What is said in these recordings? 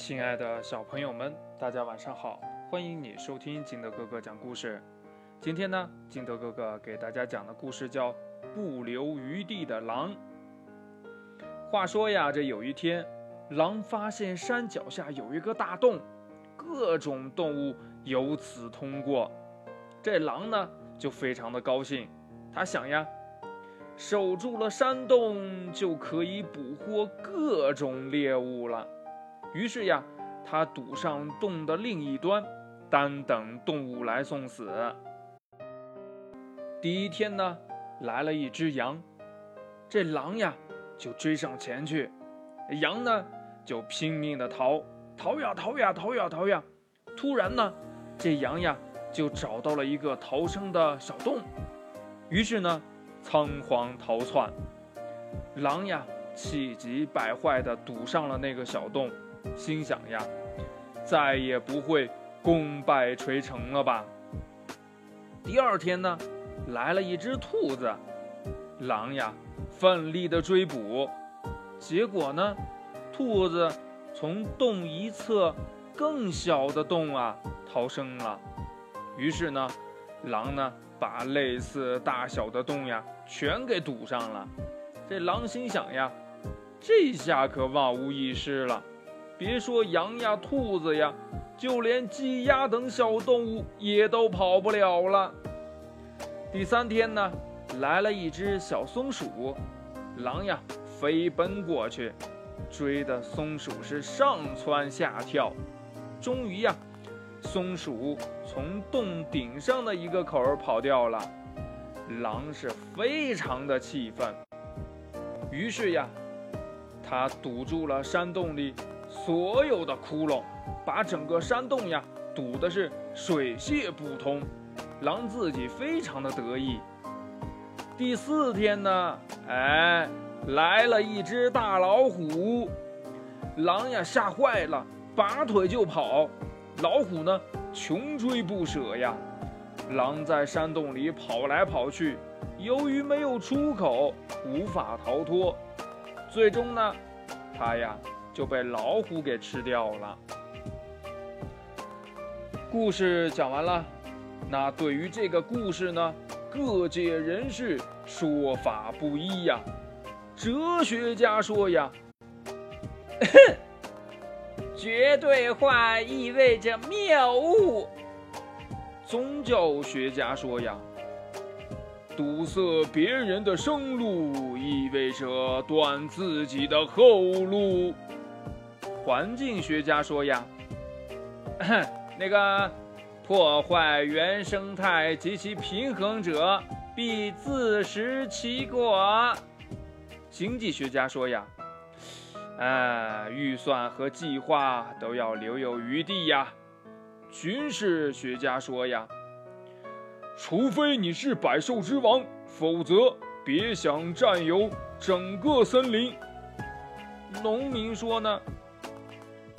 亲爱的小朋友们，大家晚上好！欢迎你收听金德哥哥讲故事。今天呢，金德哥哥给大家讲的故事叫《不留余地的狼》。话说呀，这有一天，狼发现山脚下有一个大洞，各种动物由此通过。这狼呢，就非常的高兴，他想呀，守住了山洞，就可以捕获各种猎物了。于是呀，他堵上洞的另一端，单等动物来送死。第一天呢，来了一只羊，这狼呀就追上前去，羊呢就拼命的逃，逃呀逃呀逃呀逃呀。突然呢，这羊呀就找到了一个逃生的小洞，于是呢仓皇逃窜。狼呀气急败坏的堵上了那个小洞。心想呀，再也不会功败垂成了吧。第二天呢，来了一只兔子，狼呀奋力的追捕，结果呢，兔子从洞一侧更小的洞啊逃生了。于是呢，狼呢把类似大小的洞呀全给堵上了。这狼心想呀，这下可万无一失了。别说羊呀、兔子呀，就连鸡鸭等小动物也都跑不了了。第三天呢，来了一只小松鼠，狼呀飞奔过去，追的松鼠是上蹿下跳。终于呀，松鼠从洞顶上的一个口跑掉了，狼是非常的气愤。于是呀，他堵住了山洞里。所有的窟窿，把整个山洞呀堵的是水泄不通，狼自己非常的得意。第四天呢，哎，来了一只大老虎，狼呀吓坏了，拔腿就跑，老虎呢穷追不舍呀。狼在山洞里跑来跑去，由于没有出口，无法逃脱，最终呢，它呀。就被老虎给吃掉了。故事讲完了，那对于这个故事呢，各界人士说法不一呀。哲学家说呀，绝对化意味着谬误；宗教学家说呀，堵塞别人的生路意味着断自己的后路。环境学家说呀，那个破坏原生态及其平衡者必自食其果。经济学家说呀，哎，预算和计划都要留有余地呀。军事学家说呀，除非你是百兽之王，否则别想占有整个森林。农民说呢。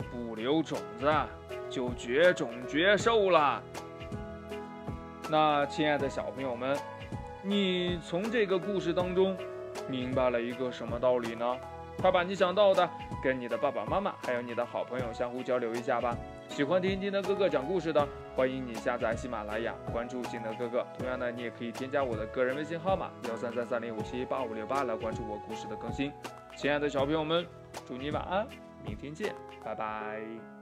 不留种子，就绝种绝兽了。那亲爱的小朋友们，你从这个故事当中明白了一个什么道理呢？快把你想到的跟你的爸爸妈妈还有你的好朋友相互交流一下吧。喜欢听金德哥哥讲故事的，欢迎你下载喜马拉雅，关注金德哥哥。同样呢，你也可以添加我的个人微信号码幺三三三零五七八五六八来关注我故事的更新。亲爱的小朋友们，祝你晚安。明天见，拜拜。